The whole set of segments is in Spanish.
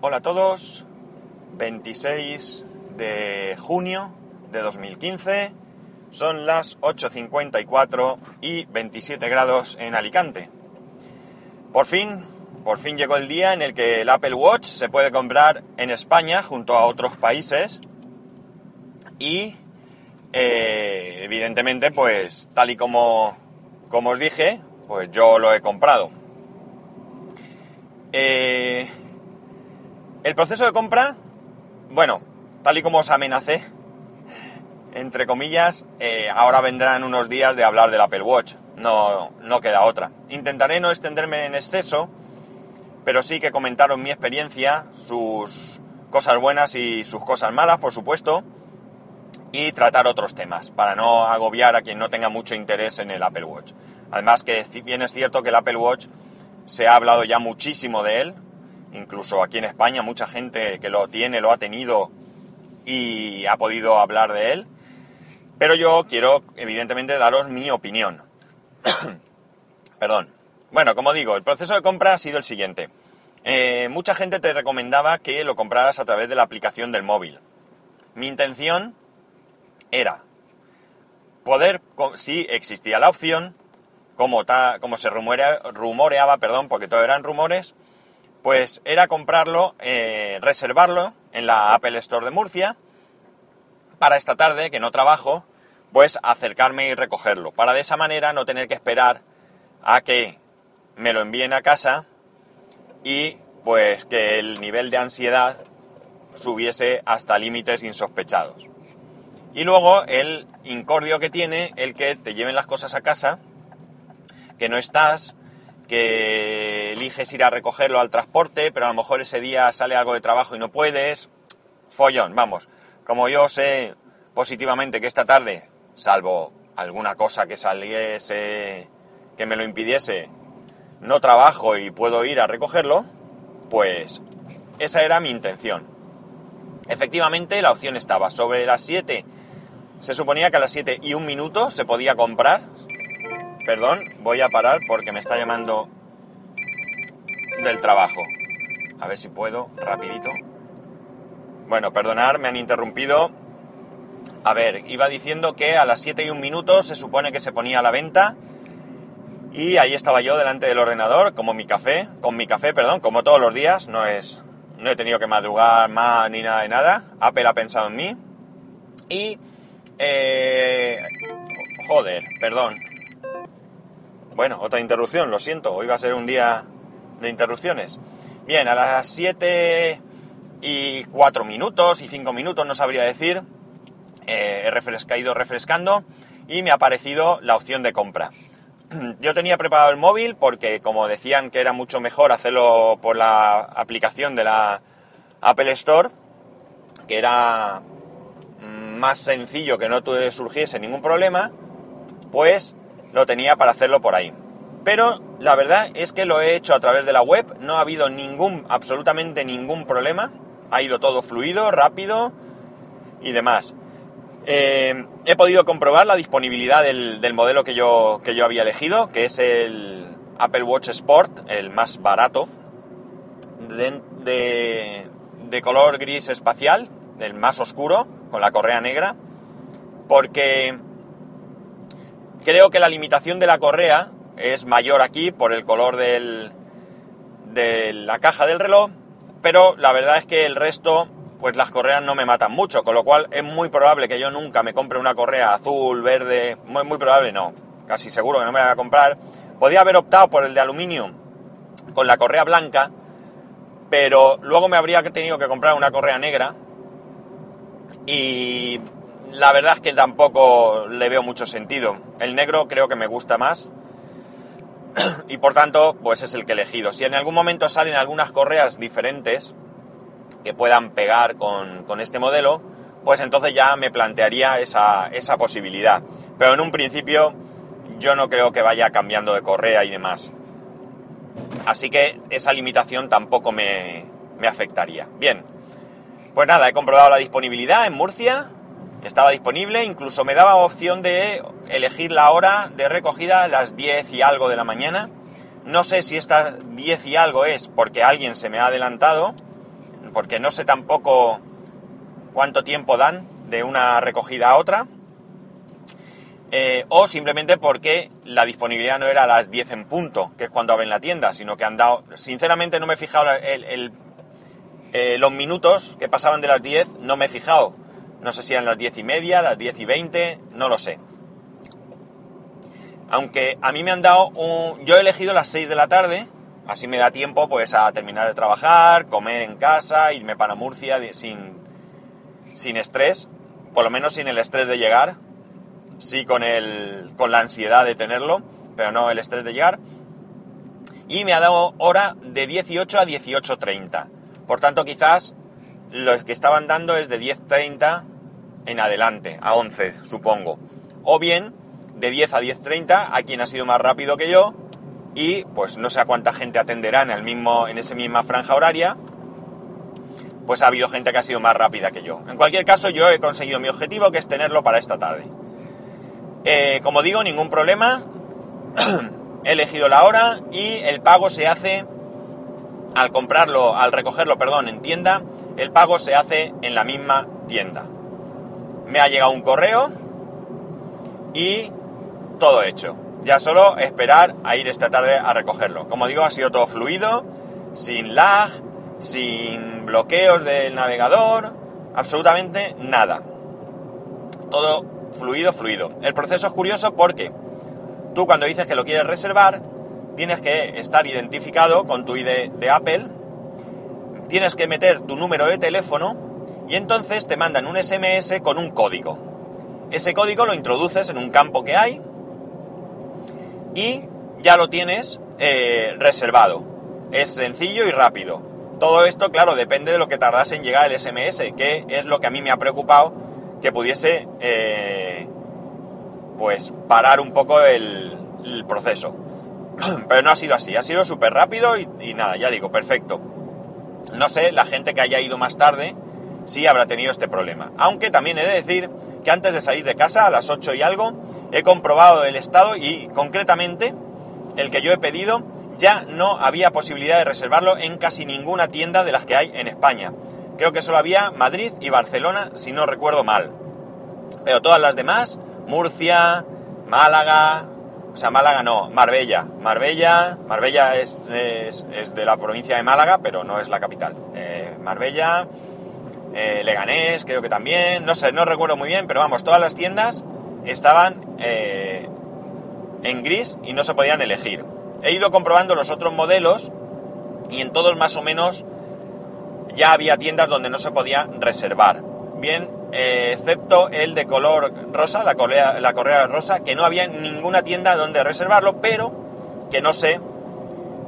Hola a todos, 26 de junio de 2015, son las 8.54 y 27 grados en Alicante. Por fin, por fin llegó el día en el que el Apple Watch se puede comprar en España junto a otros países y eh, evidentemente pues tal y como, como os dije, pues yo lo he comprado. Eh, el proceso de compra, bueno, tal y como os amenacé, entre comillas, eh, ahora vendrán unos días de hablar del Apple Watch. No, no queda otra. Intentaré no extenderme en exceso, pero sí que comentaros mi experiencia, sus cosas buenas y sus cosas malas, por supuesto, y tratar otros temas, para no agobiar a quien no tenga mucho interés en el Apple Watch. Además que bien es cierto que el Apple Watch se ha hablado ya muchísimo de él, incluso aquí en España mucha gente que lo tiene, lo ha tenido y ha podido hablar de él. Pero yo quiero, evidentemente, daros mi opinión. Perdón. Bueno, como digo, el proceso de compra ha sido el siguiente. Eh, mucha gente te recomendaba que lo compraras a través de la aplicación del móvil. Mi intención era poder, si existía la opción, como, como se rumoreaba, perdón, porque todo eran rumores, pues era comprarlo, eh, reservarlo en la Apple Store de Murcia para esta tarde, que no trabajo, pues acercarme y recogerlo, para de esa manera no tener que esperar a que me lo envíen a casa y pues que el nivel de ansiedad subiese hasta límites insospechados. Y luego el incordio que tiene el que te lleven las cosas a casa, que no estás, que eliges ir a recogerlo al transporte, pero a lo mejor ese día sale algo de trabajo y no puedes. Follón, vamos. Como yo sé positivamente que esta tarde, salvo alguna cosa que saliese que me lo impidiese, no trabajo y puedo ir a recogerlo, pues esa era mi intención. Efectivamente, la opción estaba sobre las 7. Se suponía que a las 7 y un minuto se podía comprar. Perdón, voy a parar porque me está llamando del trabajo. A ver si puedo, rapidito. Bueno, perdonar, me han interrumpido. A ver, iba diciendo que a las 7 y un minuto se supone que se ponía a la venta. Y ahí estaba yo delante del ordenador, como mi café, con mi café, perdón, como todos los días, no es. No he tenido que madrugar más ni nada de nada. Apple ha pensado en mí. Y. Eh, joder, perdón. Bueno, otra interrupción, lo siento. Hoy va a ser un día de interrupciones. Bien, a las 7 y 4 minutos y 5 minutos, no sabría decir, eh, he refrescado, refrescando y me ha aparecido la opción de compra. Yo tenía preparado el móvil porque como decían que era mucho mejor hacerlo por la aplicación de la Apple Store, que era más sencillo que no surgiese ningún problema, pues lo tenía para hacerlo por ahí. Pero la verdad es que lo he hecho a través de la web, no ha habido ningún, absolutamente ningún problema, ha ido todo fluido, rápido y demás. Eh, he podido comprobar la disponibilidad del, modelo que yo, que yo había elegido, que es el Apple Watch Sport, el más barato, de, de color gris espacial, el más oscuro, con la correa negra, porque creo que la limitación de la correa es mayor aquí por el color del, de la caja del reloj, pero la verdad es que el resto, pues las correas no me matan mucho, con lo cual es muy probable que yo nunca me compre una correa azul, verde, muy, muy probable no, casi seguro que no me la voy a comprar. Podía haber optado por el de aluminio con la correa blanca, pero luego me habría tenido que comprar una correa negra y la verdad es que tampoco le veo mucho sentido. El negro creo que me gusta más y por tanto pues es el que he elegido. Si en algún momento salen algunas correas diferentes que puedan pegar con, este modelo, pues entonces ya me plantearía esa, posibilidad. Pero en un principio yo no creo que vaya cambiando de correa y demás. Así que esa limitación tampoco me, me afectaría. Bien, pues nada, he comprobado la disponibilidad en Murcia, estaba disponible, incluso me daba opción de elegir la hora de recogida las 10 y algo de la mañana. No sé si estas 10 y algo es porque alguien se me ha adelantado porque no sé tampoco cuánto tiempo dan de una recogida a otra, eh, o simplemente porque la disponibilidad no era a las 10 en punto, que es cuando abren la tienda, sino que han dado... Sinceramente no me he fijado el, eh, los minutos que pasaban de las 10, no me he fijado. No sé si eran las 10 y media, las 10 y 20, no lo sé. Aunque a mí me han dado un... Yo he elegido las 6 de la tarde, así me da tiempo pues a terminar de trabajar, comer en casa, irme para Murcia sin, sin estrés, por lo menos sin el estrés de llegar, sí con, el, con la ansiedad de tenerlo, pero no el estrés de llegar. Y me ha dado hora de 18 a 18.30. Por tanto, quizás lo que estaban dando es de 10.30 en adelante, a 11, supongo. O bien de 10 a 10.30 a quien ha sido más rápido que yo y pues no sé a cuánta gente atenderá en, el mismo, en esa misma franja horaria, pues ha habido gente que ha sido más rápida que yo. En cualquier caso, yo he conseguido mi objetivo, que es tenerlo para esta tarde. Eh, como digo, ningún problema. He elegido la hora y el pago se hace al comprarlo, al recogerlo, perdón, en tienda, el pago se hace en la misma tienda. Me ha llegado un correo y todo hecho. Ya solo esperar a ir esta tarde a recogerlo. Como digo, ha sido todo fluido, sin lag, sin bloqueos del navegador, absolutamente nada. Todo fluido, fluido. El proceso es curioso porque tú cuando dices que lo quieres reservar, tienes que estar identificado con tu ID de Apple, tienes que meter tu número de teléfono y entonces te mandan un SMS con un código. Ese código lo introduces en un campo que hay y ya lo tienes eh, reservado. Es sencillo y rápido. Todo esto, claro, depende de lo que tardase en llegar el SMS, que es lo que a mí me ha preocupado que pudiese eh, pues parar un poco el, proceso. Pero no ha sido así, ha sido súper rápido y, nada, ya digo, perfecto. No sé, la gente que haya ido más tarde sí habrá tenido este problema. Aunque también he de decir que antes de salir de casa, a las 8 y algo, he comprobado el estado y concretamente el que yo he pedido ya no había posibilidad de reservarlo en casi ninguna tienda de las que hay en España. Creo que solo había Madrid y Barcelona, si no recuerdo mal. Pero todas las demás, Murcia, Málaga, o sea, Málaga no, Marbella. Marbella, Marbella es, es, de la provincia de Málaga, pero no es la capital. Eh, Marbella, eh, Leganés, creo que también, no sé, no recuerdo muy bien, pero vamos, todas las tiendas estaban eh, en gris y no se podían elegir. He ido comprobando los otros modelos y en todos más o menos ya había tiendas donde no se podía reservar. Bien, eh, excepto el de color rosa, la correa, la correa rosa, que no había ninguna tienda donde reservarlo, pero que no sé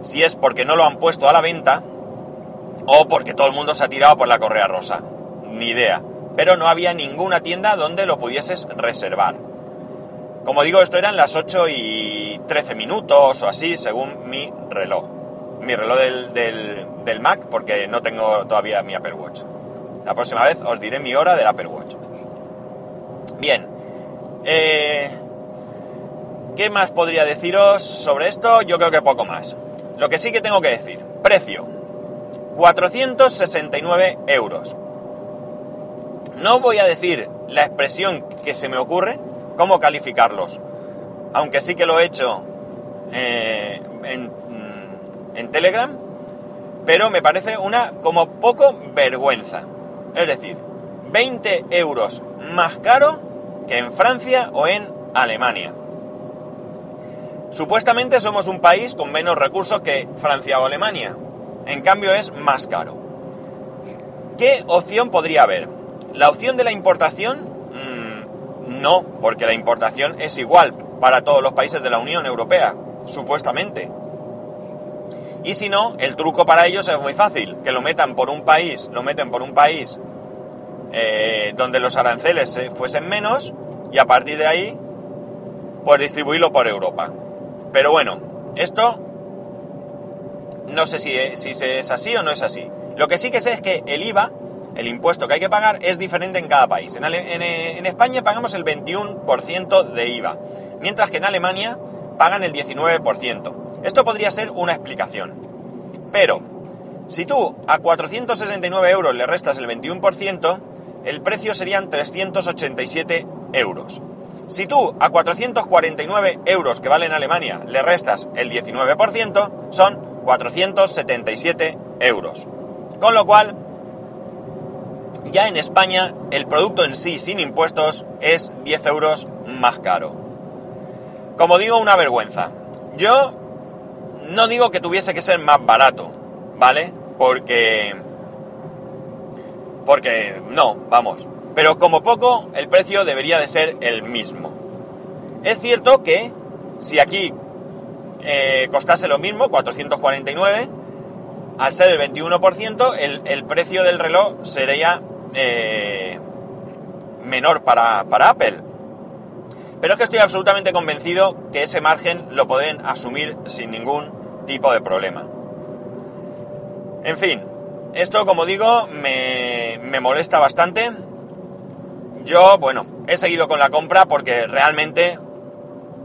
si es porque no lo han puesto a la venta o porque todo el mundo se ha tirado por la correa rosa. Ni idea. Pero no había ninguna tienda donde lo pudieses reservar. Como digo, esto eran las 8 y 13 minutos o así, según mi reloj. Mi reloj del, del, Mac, porque no tengo todavía mi Apple Watch. La próxima vez os diré mi hora del Apple Watch. Bien. Eh, ¿Qué más podría deciros sobre esto? Yo creo que poco más. Lo que sí que tengo que decir. Precio. 469 euros. No voy a decir la expresión que se me ocurre, cómo calificarlos. Aunque sí que lo he hecho eh, mm, en, Telegram, pero me parece una como poco vergüenza. Es decir, 20 euros más caro que en Francia o en Alemania. Supuestamente somos un país con menos recursos que Francia o Alemania. En cambio es más caro. ¿Qué opción podría haber? La opción de la importación no, porque la importación es igual para todos los países de la Unión Europea, supuestamente. Y si no, el truco para ellos es muy fácil, que lo metan por un país, lo meten por un país eh, donde los aranceles fuesen menos y a partir de ahí, pues distribuirlo por Europa. Pero bueno, esto no sé si, si es así o no es así. Lo que sí que sé es que el IVA el impuesto que hay que pagar es diferente en cada país. En, España pagamos el 21% de IVA, mientras que en Alemania pagan el 19%. Esto podría ser una explicación. Pero, Si tú a 469 euros le restas el 21%, el precio serían 387 euros. Si tú a 449 euros que vale en Alemania le restas el 19%, son 477 euros. Con lo cual, ya en España el producto en sí sin impuestos es 10 euros más caro. Como digo, una vergüenza. Yo no digo que tuviese que ser más barato, ¿vale? Porque... Porque no, vamos. Pero como poco, el precio debería de ser el mismo. Es cierto que si aquí eh, costase lo mismo, 449, al ser el 21%, el, precio del reloj sería eh, menor para, para Apple. Pero es que estoy absolutamente convencido que ese margen lo pueden asumir sin ningún tipo de problema. En fin, esto como digo me, me molesta bastante. Yo, bueno, he seguido con la compra porque realmente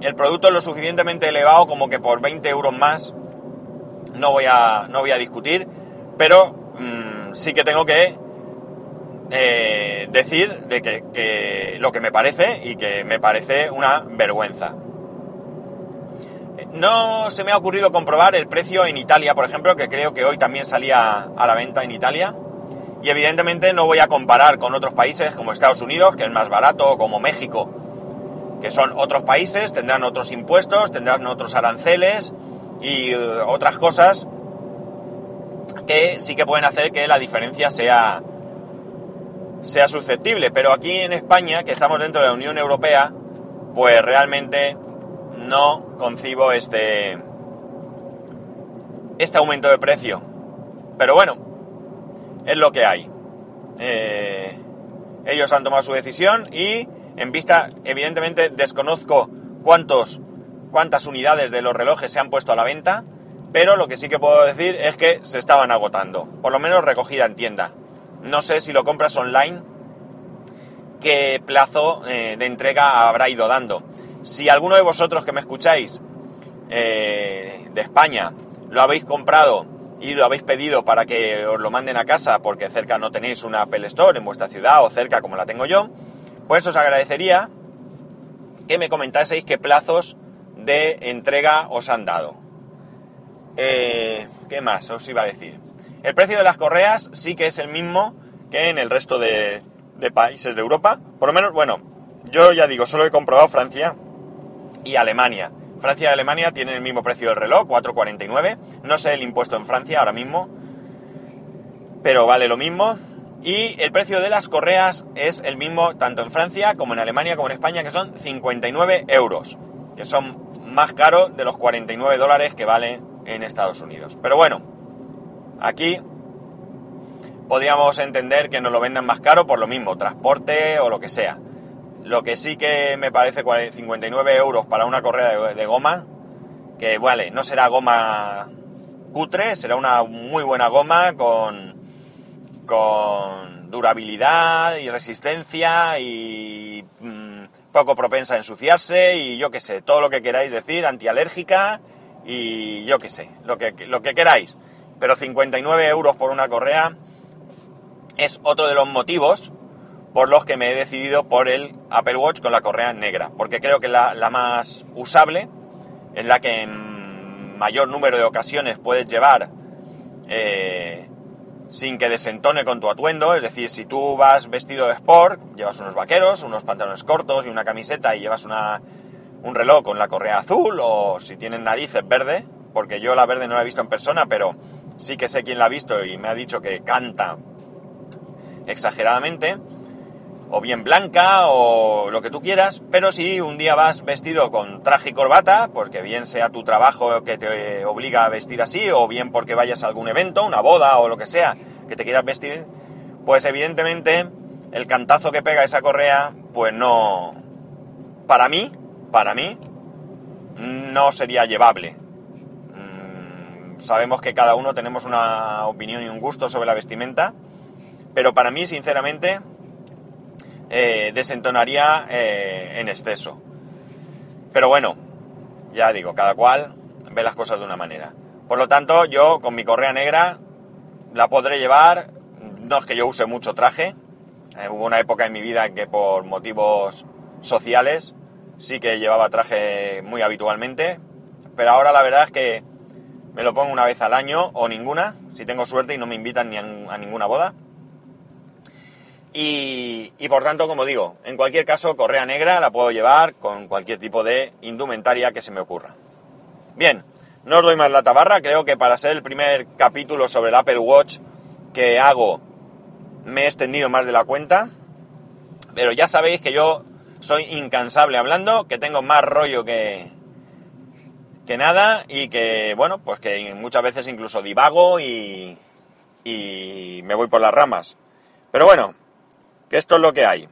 el producto es lo suficientemente elevado como que por 20 euros más no voy a, no voy a discutir, pero mm, sí que tengo que eh, decir de que, lo que me parece y que me parece una vergüenza. No se me ha ocurrido comprobar el precio en Italia, por ejemplo, que creo que hoy también salía a la venta en Italia. Y evidentemente no voy a comparar con otros países como Estados Unidos, que es más barato, o como México, que son otros países, tendrán otros impuestos, tendrán otros aranceles y eh, otras cosas que sí que pueden hacer que la diferencia sea, sea susceptible. Pero aquí en España, que estamos dentro de la Unión Europea, pues realmente no concibo este, este aumento de precio. Pero bueno, es lo que hay. Eh, ellos han tomado su decisión y en vista, evidentemente, desconozco cuántos, cuántas unidades de los relojes se han puesto a la venta, pero lo que sí que puedo decir es que se estaban agotando, por lo menos recogida en tienda. No sé si lo compras online, qué plazo eh, de entrega habrá ido dando. Si alguno de vosotros que me escucháis eh, de España lo habéis comprado y lo habéis pedido para que os lo manden a casa porque cerca no tenéis una Apple Store en vuestra ciudad o cerca como la tengo yo, pues os agradecería que me comentaseis qué plazos de entrega os han dado. Eh, ¿Qué más os iba a decir? El precio de las correas sí que es el mismo que en el resto de, de países de Europa. Por lo menos, bueno, yo ya digo, solo he comprobado Francia y Alemania. Francia y Alemania tienen el mismo precio del reloj, 4,49. No sé el impuesto en Francia ahora mismo, pero vale lo mismo. Y el precio de las correas es el mismo tanto en Francia como en Alemania como en España, que son 59 euros, que son más caros de los 49 dólares que vale en Estados Unidos. Pero bueno, aquí podríamos entender que nos lo vendan más caro por lo mismo, transporte o lo que sea. Lo que sí que me parece 59 euros para una correa de, goma, que vale, no será goma cutre, será una muy buena goma con con durabilidad y resistencia y mm, poco propensa a ensuciarse y yo qué sé, todo lo que queráis decir, antialérgica y yo qué sé, lo que, lo que queráis. Pero 59 euros por una correa es otro de los motivos por los que me he decidido por el Apple Watch con la correa negra, porque creo que la, la más usable, en la que en mayor número de ocasiones puedes llevar eh, sin que desentone con tu atuendo, es decir, si tú vas vestido de sport, llevas unos vaqueros, unos pantalones cortos y una camiseta y llevas una, un reloj con la correa azul o si tienen narices verde, porque yo la verde no la he visto en persona, pero sí que sé quién la ha visto y me ha dicho que canta exageradamente, o bien blanca o lo que tú quieras, pero si un día vas vestido con traje y corbata, porque bien sea tu trabajo que te obliga a vestir así, o bien porque vayas a algún evento, una boda o lo que sea, que te quieras vestir, pues evidentemente el cantazo que pega esa correa, pues no, para mí, para mí, no sería llevable. Mm, sabemos que cada uno tenemos una opinión y un gusto sobre la vestimenta, pero para mí, sinceramente, eh, desentonaría eh, en exceso. Pero bueno, ya digo, cada cual ve las cosas de una manera. Por lo tanto, yo con mi correa negra la podré llevar. No es que yo use mucho traje. Eh, hubo una época en mi vida en que por motivos sociales sí que llevaba traje muy habitualmente. Pero ahora la verdad es que me lo pongo una vez al año o ninguna, si tengo suerte y no me invitan ni a, ninguna boda. Y, y, por tanto, como digo, en cualquier caso, correa negra la puedo llevar con cualquier tipo de indumentaria que se me ocurra. Bien, no os doy más la tabarra, creo que para ser el primer capítulo sobre el Apple Watch que hago me he extendido más de la cuenta, pero ya sabéis que yo soy incansable hablando, que tengo más rollo que, que nada y que, bueno, pues que muchas veces incluso divago y, y me voy por las ramas. Pero bueno, que esto es lo que hay.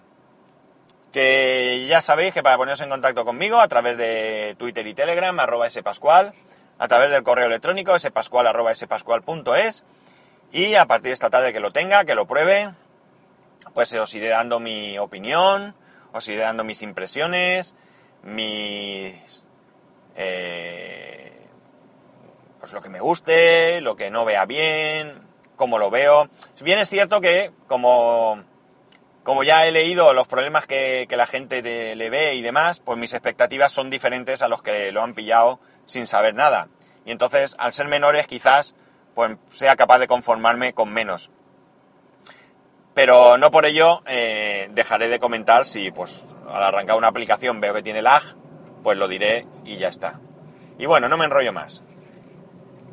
Que ya sabéis que para poneros en contacto conmigo a través de Twitter y Telegram, arroba spascual, a través del correo electrónico spascual arroba spascual.es y a partir de esta tarde que lo tenga, que lo pruebe, pues os iré dando mi opinión, os iré dando mis impresiones, mis eh, pues lo que me guste, lo que no vea bien, cómo lo veo. Bien es cierto que como, como ya he leído los problemas que, la gente le ve y demás, pues mis expectativas son diferentes a los que lo han pillado sin saber nada. Y entonces, al ser menores, quizás pues sea capaz de conformarme con menos. Pero no por ello eh, dejaré de comentar si pues al arrancar una aplicación veo que tiene lag, pues lo diré y ya está. Y bueno, no me enrollo más.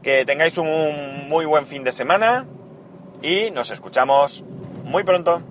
Que tengáis un muy buen fin de semana y nos escuchamos muy pronto.